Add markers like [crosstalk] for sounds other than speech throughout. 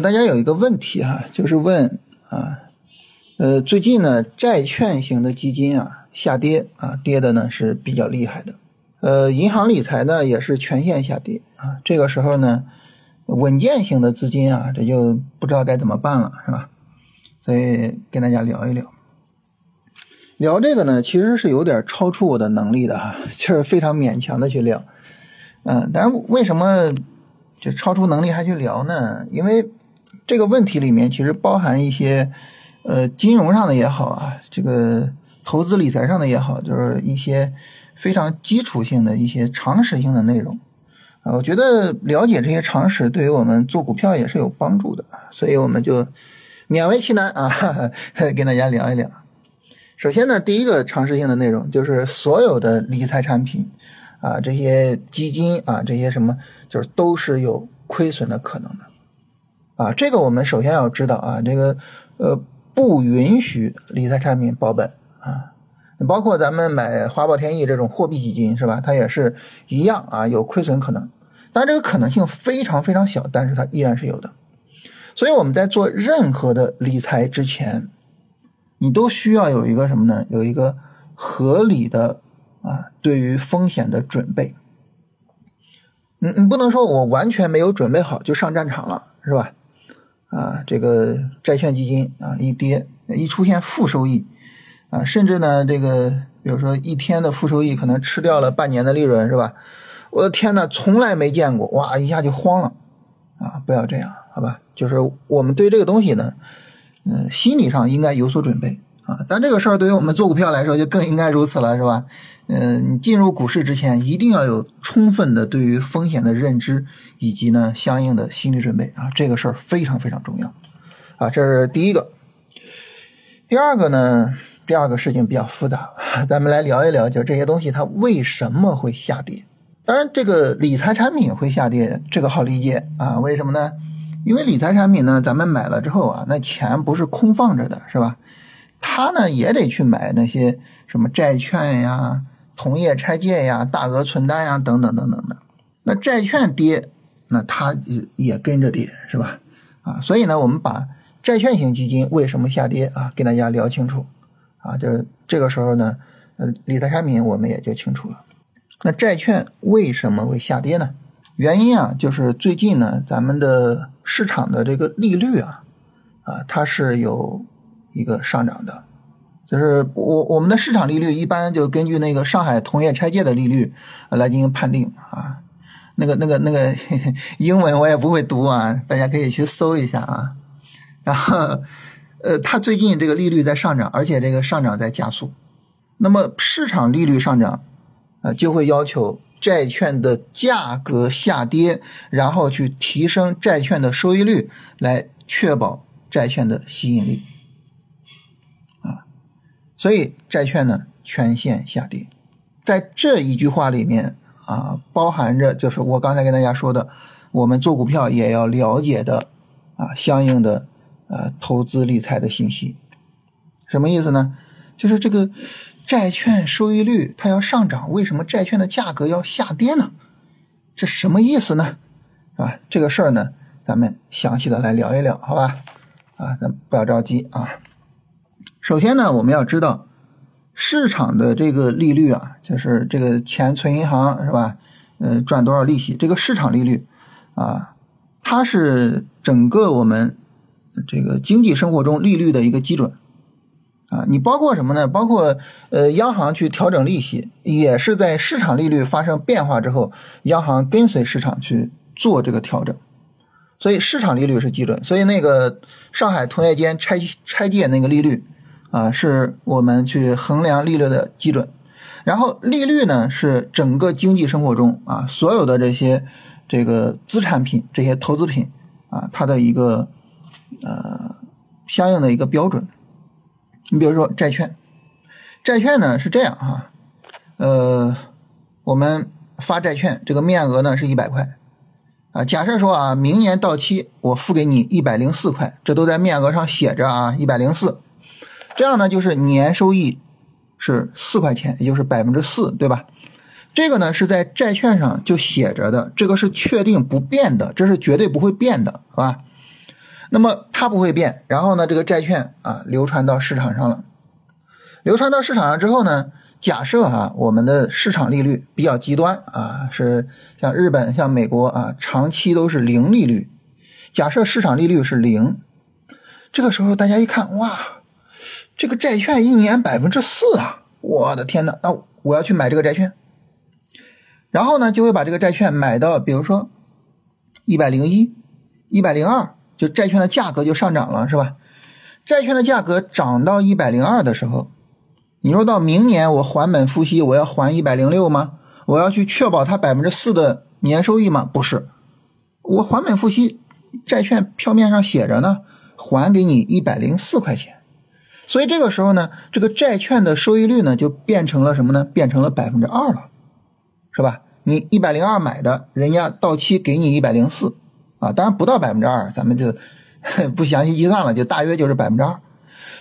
大家有一个问题哈，就是问啊，呃，最近呢，债券型的基金啊下跌啊，跌的呢是比较厉害的。呃，银行理财呢也是全线下跌啊。这个时候呢，稳健型的资金啊，这就不知道该怎么办了，是吧？所以跟大家聊一聊，聊这个呢，其实是有点超出我的能力的哈，[laughs] 就是非常勉强的去聊。嗯，但是为什么？就超出能力还去聊呢？因为这个问题里面其实包含一些，呃，金融上的也好啊，这个投资理财上的也好，就是一些非常基础性的一些常识性的内容啊。我觉得了解这些常识对于我们做股票也是有帮助的，所以我们就勉为其难啊，[laughs] 跟大家聊一聊。首先呢，第一个常识性的内容就是所有的理财产品。啊，这些基金啊，这些什么，就是都是有亏损的可能的，啊，这个我们首先要知道啊，这个呃不允许理财产品保本啊，包括咱们买华宝天益这种货币基金是吧？它也是一样啊，有亏损可能，但这个可能性非常非常小，但是它依然是有的。所以我们在做任何的理财之前，你都需要有一个什么呢？有一个合理的。啊，对于风险的准备，你你不能说我完全没有准备好就上战场了，是吧？啊，这个债券基金啊一跌，一出现负收益，啊，甚至呢，这个比如说一天的负收益可能吃掉了半年的利润，是吧？我的天呐，从来没见过，哇，一下就慌了，啊，不要这样，好吧？就是我们对这个东西呢，嗯，心理上应该有所准备。啊，但这个事儿对于我们做股票来说就更应该如此了，是吧？嗯，你进入股市之前一定要有充分的对于风险的认知，以及呢相应的心理准备啊，这个事儿非常非常重要啊，这是第一个。第二个呢，第二个事情比较复杂，咱们来聊一聊，就这些东西它为什么会下跌？当然，这个理财产品会下跌，这个好理解啊，为什么呢？因为理财产品呢，咱们买了之后啊，那钱不是空放着的，是吧？他呢也得去买那些什么债券呀、同业拆借呀、大额存单呀等等等等的。那债券跌，那他也也跟着跌，是吧？啊，所以呢，我们把债券型基金为什么下跌啊，跟大家聊清楚啊。就这个时候呢，呃，理财产品我们也就清楚了。那债券为什么会下跌呢？原因啊，就是最近呢，咱们的市场的这个利率啊，啊，它是有。一个上涨的，就是我我们的市场利率一般就根据那个上海同业拆借的利率来进行判定啊。那个那个那个英文我也不会读啊，大家可以去搜一下啊。然后呃，它最近这个利率在上涨，而且这个上涨在加速。那么市场利率上涨啊，就会要求债券的价格下跌，然后去提升债券的收益率，来确保债券的吸引力。所以债券呢全线下跌，在这一句话里面啊，包含着就是我刚才跟大家说的，我们做股票也要了解的啊相应的呃投资理财的信息，什么意思呢？就是这个债券收益率它要上涨，为什么债券的价格要下跌呢？这什么意思呢？啊？这个事儿呢，咱们详细的来聊一聊，好吧？啊，咱不要着急啊。首先呢，我们要知道市场的这个利率啊，就是这个钱存银行是吧？呃，赚多少利息？这个市场利率啊，它是整个我们这个经济生活中利率的一个基准啊。你包括什么呢？包括呃，央行去调整利息，也是在市场利率发生变化之后，央行跟随市场去做这个调整。所以市场利率是基准。所以那个上海同业间拆拆借那个利率。啊，是我们去衡量利率的基准，然后利率呢是整个经济生活中啊所有的这些这个资产品、这些投资品啊它的一个呃相应的一个标准。你比如说债券，债券呢是这样哈，呃，我们发债券这个面额呢是一百块啊，假设说啊明年到期我付给你一百零四块，这都在面额上写着啊一百零四。这样呢，就是年收益是四块钱，也就是百分之四，对吧？这个呢是在债券上就写着的，这个是确定不变的，这是绝对不会变的，好吧？那么它不会变，然后呢，这个债券啊流传到市场上了，流传到市场上之后呢，假设哈我们的市场利率比较极端啊，是像日本、像美国啊，长期都是零利率。假设市场利率是零，这个时候大家一看，哇，这个债券一年百分之四啊，我的天呐，那我要去买这个债券，然后呢，就会把这个债券买到，比如说一百零一、一百零二。就债券的价格就上涨了，是吧？债券的价格涨到一百零二的时候，你说到明年我还本付息，我要还一百零六吗？我要去确保它百分之四的年收益吗？不是，我还本付息，债券票面上写着呢，还给你一百零四块钱。所以这个时候呢，这个债券的收益率呢就变成了什么呢？变成了百分之二了，是吧？你一百零二买的，人家到期给你一百零四。啊，当然不到百分之二，咱们就 [laughs] 不详细计算了，就大约就是百分之二。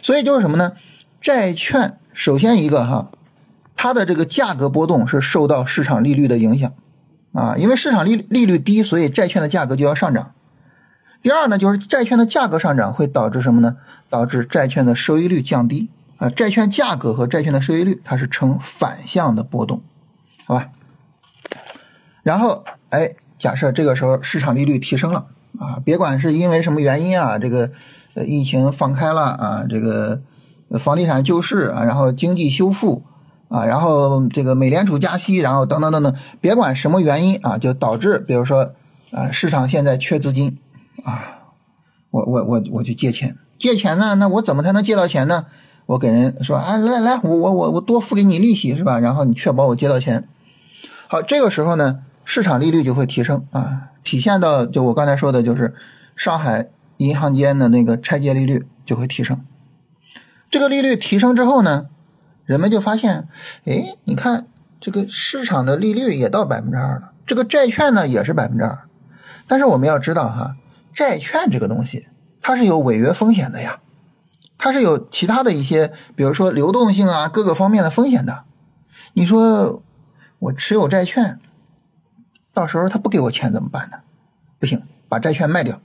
所以就是什么呢？债券首先一个哈，它的这个价格波动是受到市场利率的影响啊，因为市场利利率低，所以债券的价格就要上涨。第二呢，就是债券的价格上涨会导致什么呢？导致债券的收益率降低啊。债券价格和债券的收益率它是呈反向的波动，好吧？然后哎。假设这个时候市场利率提升了啊，别管是因为什么原因啊，这个疫情放开了啊，这个房地产救市啊，然后经济修复啊，然后这个美联储加息，然后等等等等，别管什么原因啊，就导致比如说啊市场现在缺资金啊，我我我我去借钱，借钱呢，那我怎么才能借到钱呢？我给人说啊来来，我我我我多付给你利息是吧？然后你确保我借到钱。好，这个时候呢。市场利率就会提升啊，体现到就我刚才说的，就是上海银行间的那个拆借利率就会提升。这个利率提升之后呢，人们就发现，哎，你看这个市场的利率也到百分之二了，这个债券呢也是百分之二。但是我们要知道哈，债券这个东西它是有违约风险的呀，它是有其他的一些，比如说流动性啊各个方面的风险的。你说我持有债券。到时候他不给我钱怎么办呢？不行，把债券卖掉，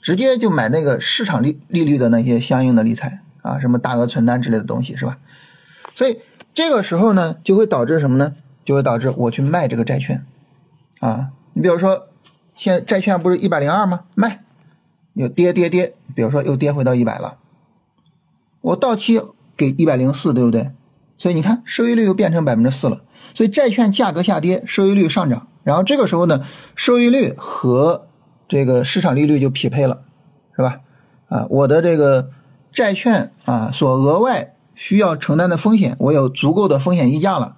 直接就买那个市场利利率的那些相应的理财啊，什么大额存单之类的东西，是吧？所以这个时候呢，就会导致什么呢？就会导致我去卖这个债券啊。你比如说，现债券不是一百零二吗？卖，又跌跌跌，比如说又跌回到一百了，我到期给一百零四，对不对？所以你看，收益率又变成百分之四了。所以债券价格下跌，收益率上涨。然后这个时候呢，收益率和这个市场利率就匹配了，是吧？啊，我的这个债券啊所额外需要承担的风险，我有足够的风险溢价了，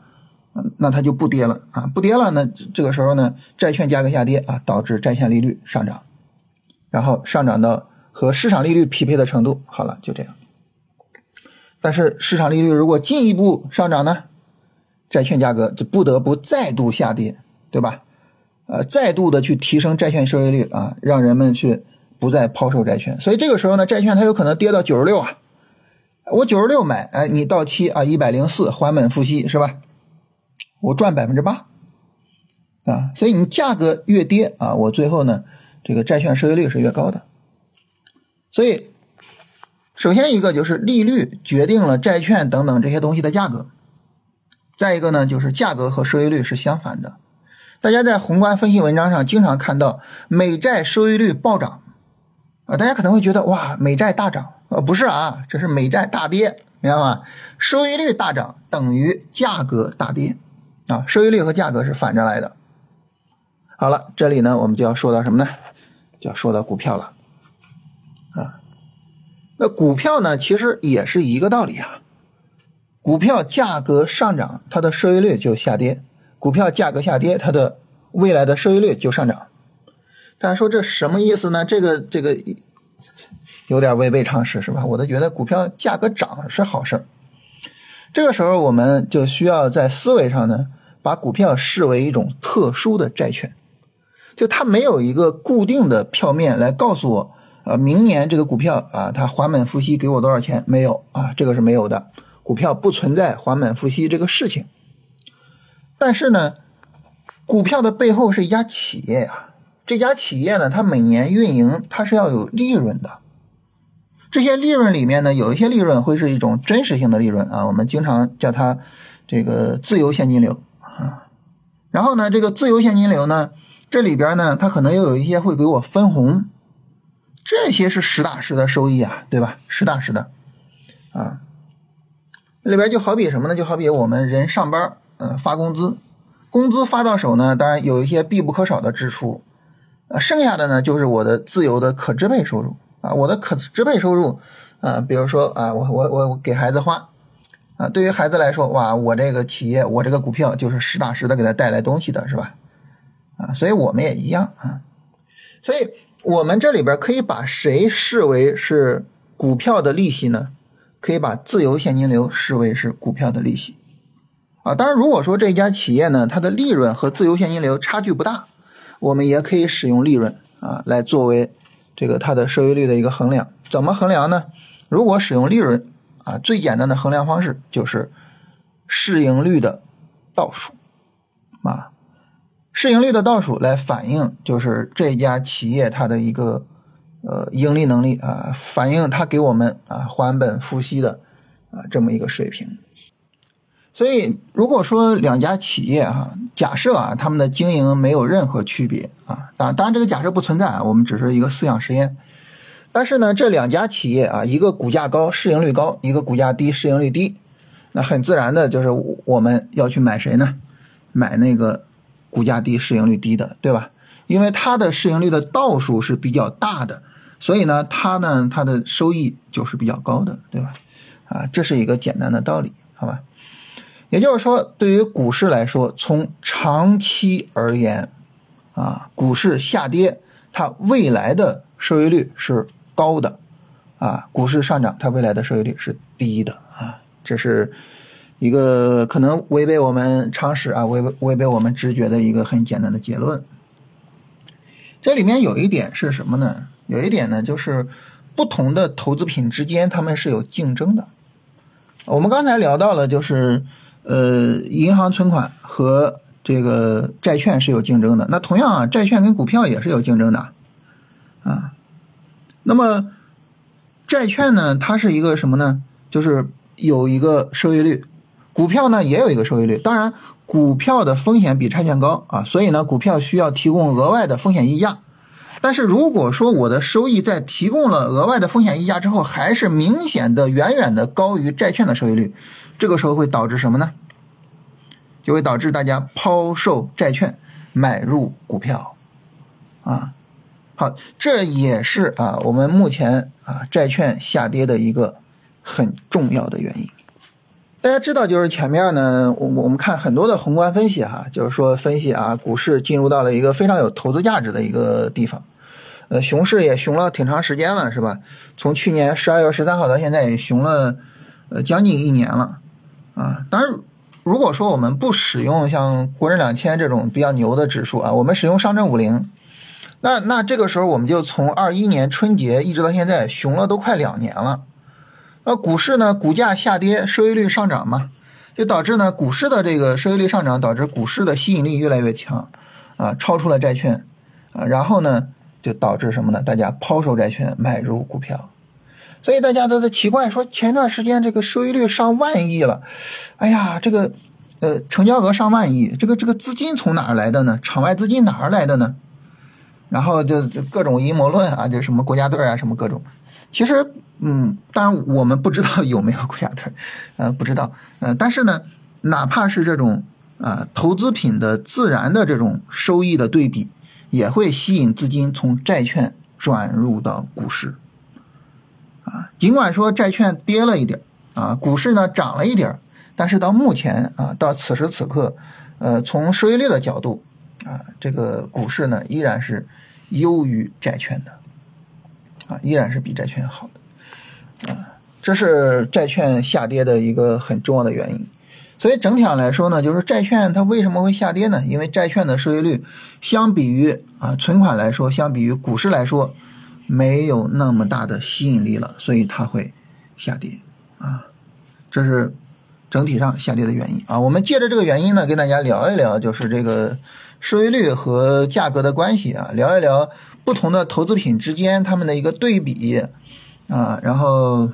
嗯那它就不跌了啊，不跌了，那这个时候呢，债券价格下跌啊，导致债券利率上涨，然后上涨到和市场利率匹配的程度，好了，就这样。但是市场利率如果进一步上涨呢，债券价格就不得不再度下跌。对吧？呃，再度的去提升债券收益率啊，让人们去不再抛售债券。所以这个时候呢，债券它有可能跌到九十六啊。我九十六买，哎，你到期啊一百零四还本付息是吧？我赚百分之八啊。所以你价格越跌啊，我最后呢，这个债券收益率是越高的。所以，首先一个就是利率决定了债券等等这些东西的价格。再一个呢，就是价格和收益率是相反的。大家在宏观分析文章上经常看到美债收益率暴涨，啊，大家可能会觉得哇，美债大涨，呃，不是啊，这是美债大跌，明白吗？收益率大涨等于价格大跌，啊，收益率和价格是反着来的。好了，这里呢，我们就要说到什么呢？就要说到股票了，啊，那股票呢，其实也是一个道理啊，股票价格上涨，它的收益率就下跌。股票价格下跌，它的未来的收益率就上涨。大家说这什么意思呢？这个这个有点违背常识，是吧？我都觉得股票价格涨是好事儿。这个时候，我们就需要在思维上呢，把股票视为一种特殊的债券，就它没有一个固定的票面来告诉我，呃，明年这个股票啊，它还本付息给我多少钱？没有啊，这个是没有的。股票不存在还本付息这个事情。但是呢，股票的背后是一家企业呀，这家企业呢，它每年运营它是要有利润的。这些利润里面呢，有一些利润会是一种真实性的利润啊，我们经常叫它这个自由现金流。然后呢，这个自由现金流呢，这里边呢，它可能又有一些会给我分红，这些是实打实的收益啊，对吧？实打实的啊。里边就好比什么呢？就好比我们人上班，嗯，发工资，工资发到手呢，当然有一些必不可少的支出，呃，剩下的呢就是我的自由的可支配收入。啊，我的可支配收入，啊，比如说啊，我我我给孩子花，啊，对于孩子来说，哇，我这个企业，我这个股票就是实打实的给他带来东西的，是吧？啊，所以我们也一样啊，所以我们这里边可以把谁视为是股票的利息呢？可以把自由现金流视为是股票的利息，啊，当然如果说这家企业呢，它的利润和自由现金流差距不大，我们也可以使用利润啊来作为。这个它的收益率的一个衡量怎么衡量呢？如果使用利润啊，最简单的衡量方式就是市盈率的倒数啊，市盈率的倒数来反映就是这家企业它的一个呃盈利能力啊，反映它给我们啊还本付息的啊这么一个水平。所以，如果说两家企业哈，假设啊，他们的经营没有任何区别啊，当当然这个假设不存在啊，我们只是一个思想实验。但是呢，这两家企业啊，一个股价高、市盈率高，一个股价低、市盈率低，那很自然的就是我们要去买谁呢？买那个股价低、市盈率低的，对吧？因为它的市盈率的倒数是比较大的，所以呢，它呢，它的收益就是比较高的，对吧？啊，这是一个简单的道理，好吧？也就是说，对于股市来说，从长期而言，啊，股市下跌，它未来的收益率是高的，啊，股市上涨，它未来的收益率是低的，啊，这是一个可能违背我们常识啊，违背违背我们直觉的一个很简单的结论。这里面有一点是什么呢？有一点呢，就是不同的投资品之间，他们是有竞争的。我们刚才聊到了，就是。呃，银行存款和这个债券是有竞争的。那同样啊，债券跟股票也是有竞争的，啊。那么债券呢，它是一个什么呢？就是有一个收益率，股票呢也有一个收益率。当然，股票的风险比债券高啊，所以呢，股票需要提供额外的风险溢价。但是如果说我的收益在提供了额外的风险溢价之后，还是明显的远远的高于债券的收益率。这个时候会导致什么呢？就会导致大家抛售债券，买入股票，啊，好，这也是啊我们目前啊债券下跌的一个很重要的原因。大家知道，就是前面呢，我我们看很多的宏观分析哈，就是说分析啊股市进入到了一个非常有投资价值的一个地方，呃，熊市也熊了挺长时间了，是吧？从去年十二月十三号到现在也熊了呃将近一年了。啊，当然，如果说我们不使用像国证两千这种比较牛的指数啊，我们使用上证五零，那那这个时候我们就从二一年春节一直到现在熊了都快两年了。那股市呢，股价下跌，收益率上涨嘛，就导致呢股市的这个收益率上涨，导致股市的吸引力越来越强，啊，超出了债券，啊，然后呢就导致什么呢？大家抛售债券，买入股票。所以大家都在奇怪，说前段时间这个收益率上万亿了，哎呀，这个呃成交额上万亿，这个这个资金从哪儿来的呢？场外资金哪儿来的呢？然后就各种阴谋论啊，就什么国家队啊，什么各种。其实，嗯，当然我们不知道有没有国家队，[laughs] 呃，不知道，呃，但是呢，哪怕是这种啊投资品的自然的这种收益的对比，也会吸引资金从债券转入到股市。啊，尽管说债券跌了一点啊，股市呢涨了一点但是到目前啊，到此时此刻，呃，从收益率的角度啊，这个股市呢依然是优于债券的，啊，依然是比债券好的，啊，这是债券下跌的一个很重要的原因。所以整体上来说呢，就是债券它为什么会下跌呢？因为债券的收益率相比于啊存款来说，相比于股市来说。没有那么大的吸引力了，所以它会下跌啊，这是整体上下跌的原因啊。我们借着这个原因呢，跟大家聊一聊，就是这个收益率和价格的关系啊，聊一聊不同的投资品之间它们的一个对比啊，然后。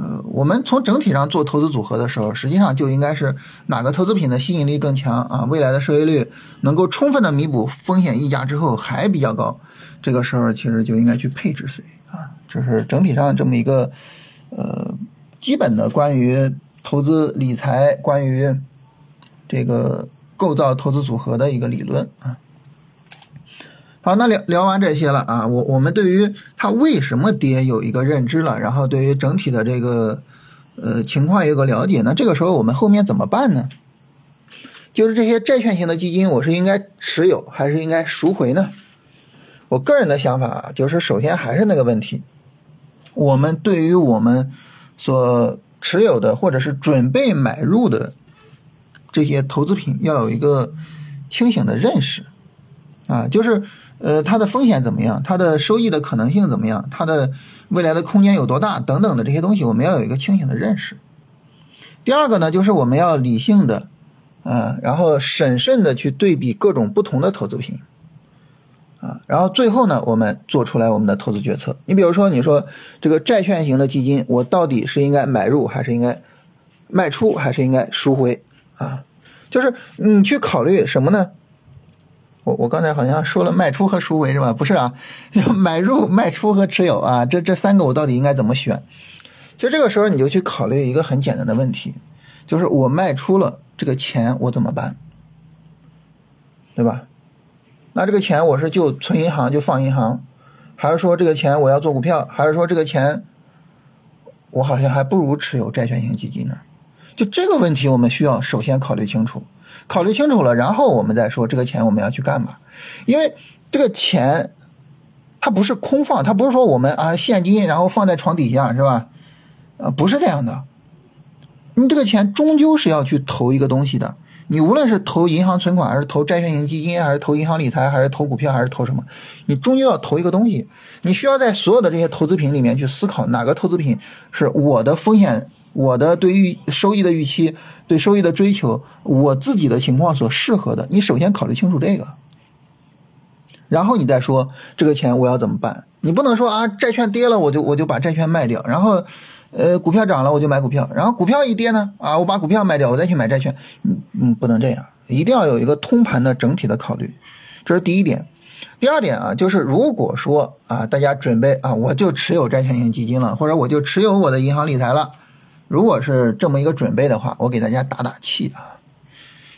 呃，我们从整体上做投资组合的时候，实际上就应该是哪个投资品的吸引力更强啊，未来的收益率能够充分的弥补风险溢价之后还比较高，这个时候其实就应该去配置谁啊，这是整体上这么一个呃基本的关于投资理财、关于这个构造投资组合的一个理论啊。好，那聊聊完这些了啊，我我们对于它为什么跌有一个认知了，然后对于整体的这个呃情况有个了解，那这个时候我们后面怎么办呢？就是这些债券型的基金，我是应该持有还是应该赎回呢？我个人的想法就是，首先还是那个问题，我们对于我们所持有的或者是准备买入的这些投资品，要有一个清醒的认识啊，就是。呃，它的风险怎么样？它的收益的可能性怎么样？它的未来的空间有多大？等等的这些东西，我们要有一个清醒的认识。第二个呢，就是我们要理性的，啊，然后审慎的去对比各种不同的投资品，啊，然后最后呢，我们做出来我们的投资决策。你比如说，你说这个债券型的基金，我到底是应该买入还是应该卖出，还是应该赎回？啊，就是你去考虑什么呢？我我刚才好像说了卖出和赎回是吧？不是啊，买入、卖出和持有啊，这这三个我到底应该怎么选？就这个时候你就去考虑一个很简单的问题，就是我卖出了这个钱我怎么办？对吧？那这个钱我是就存银行就放银行，还是说这个钱我要做股票，还是说这个钱我好像还不如持有债券型基金呢？就这个问题我们需要首先考虑清楚。考虑清楚了，然后我们再说这个钱我们要去干嘛？因为这个钱它不是空放，它不是说我们啊现金然后放在床底下是吧？啊，不是这样的。你这个钱终究是要去投一个东西的。你无论是投银行存款，还是投债券型基金，还是投银行理财，还是投股票，还是投什么，你终究要投一个东西。你需要在所有的这些投资品里面去思考，哪个投资品是我的风险。我的对于收益的预期，对收益的追求，我自己的情况所适合的，你首先考虑清楚这个，然后你再说这个钱我要怎么办？你不能说啊，债券跌了我就我就把债券卖掉，然后，呃，股票涨了我就买股票，然后股票一跌呢，啊，我把股票卖掉，我再去买债券，嗯嗯，不能这样，一定要有一个通盘的整体的考虑，这是第一点。第二点啊，就是如果说啊，大家准备啊，我就持有债券型基金了，或者我就持有我的银行理财了。如果是这么一个准备的话，我给大家打打气啊，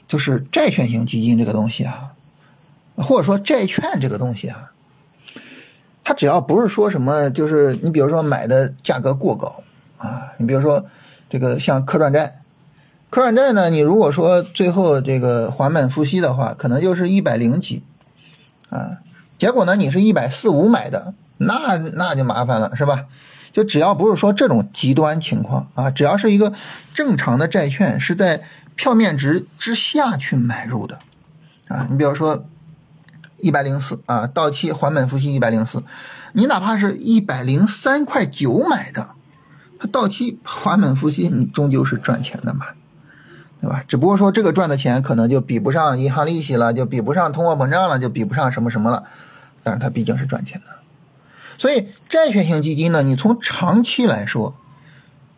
就是债券型基金这个东西啊，或者说债券这个东西啊，它只要不是说什么，就是你比如说买的价格过高啊，你比如说这个像可转债，可转债呢，你如果说最后这个还本付息的话，可能就是一百零几啊，结果呢你是一百四五买的，那那就麻烦了，是吧？就只要不是说这种极端情况啊，只要是一个正常的债券是在票面值之下去买入的啊，你比如说一百零四啊，到期还本付息一百零四，你哪怕是一百零三块九买的，它到期还本付息，你终究是赚钱的嘛，对吧？只不过说这个赚的钱可能就比不上银行利息了，就比不上通货膨胀了，就比不上什么什么了，但是它毕竟是赚钱的。所以债券型基金呢，你从长期来说，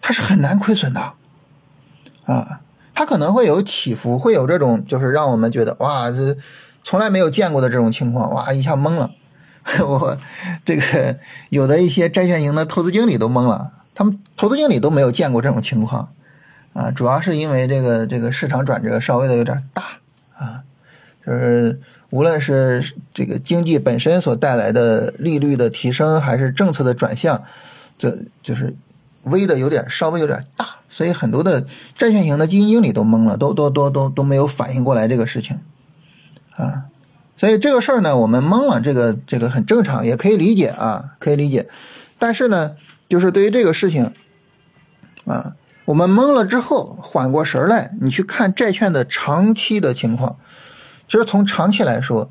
它是很难亏损的，啊，它可能会有起伏，会有这种就是让我们觉得哇，这从来没有见过的这种情况，哇，一下懵了。[laughs] 我这个有的一些债券型的投资经理都懵了，他们投资经理都没有见过这种情况，啊，主要是因为这个这个市场转折稍微的有点大，啊，就是。无论是这个经济本身所带来的利率的提升，还是政策的转向，这就是微的有点稍微有点大，所以很多的债券型的基金经理都懵了，都都都都都没有反应过来这个事情啊，所以这个事儿呢，我们懵了，这个这个很正常，也可以理解啊，可以理解。但是呢，就是对于这个事情啊，我们懵了之后缓过神来，你去看债券的长期的情况。其实从长期来说，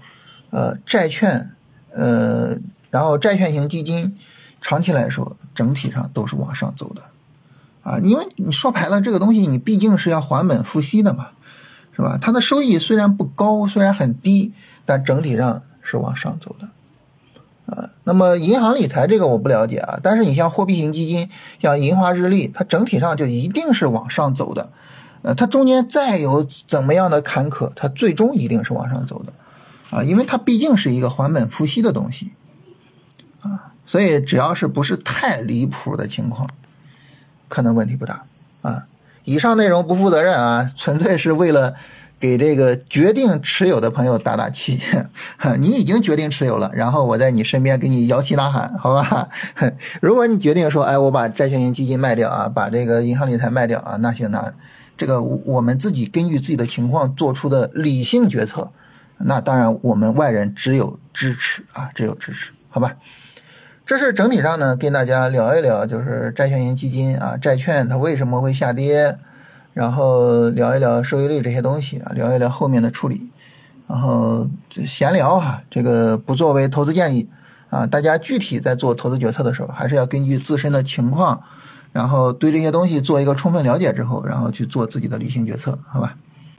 呃，债券，呃，然后债券型基金，长期来说整体上都是往上走的，啊，因为你说白了，这个东西你毕竟是要还本付息的嘛，是吧？它的收益虽然不高，虽然很低，但整体上是往上走的。那么银行理财这个我不了解啊，但是你像货币型基金，像银华日历，它整体上就一定是往上走的。呃，它中间再有怎么样的坎坷，它最终一定是往上走的。啊，因为它毕竟是一个还本付息的东西。啊，所以只要是不是太离谱的情况，可能问题不大。啊，以上内容不负责任啊，纯粹是为了。给这个决定持有的朋友打打气，[laughs] 你已经决定持有了，然后我在你身边给你摇旗呐喊，好吧？[laughs] 如果你决定说，哎，我把债券型基金卖掉啊，把这个银行理财卖掉啊，那行，那这个我们自己根据自己的情况做出的理性决策，那当然我们外人只有支持啊，只有支持，好吧？这是整体上呢，跟大家聊一聊，就是债券型基金啊，债券它为什么会下跌？然后聊一聊收益率这些东西啊，聊一聊后面的处理，然后闲聊哈，这个不作为投资建议啊，大家具体在做投资决策的时候，还是要根据自身的情况，然后对这些东西做一个充分了解之后，然后去做自己的理性决策，好吧？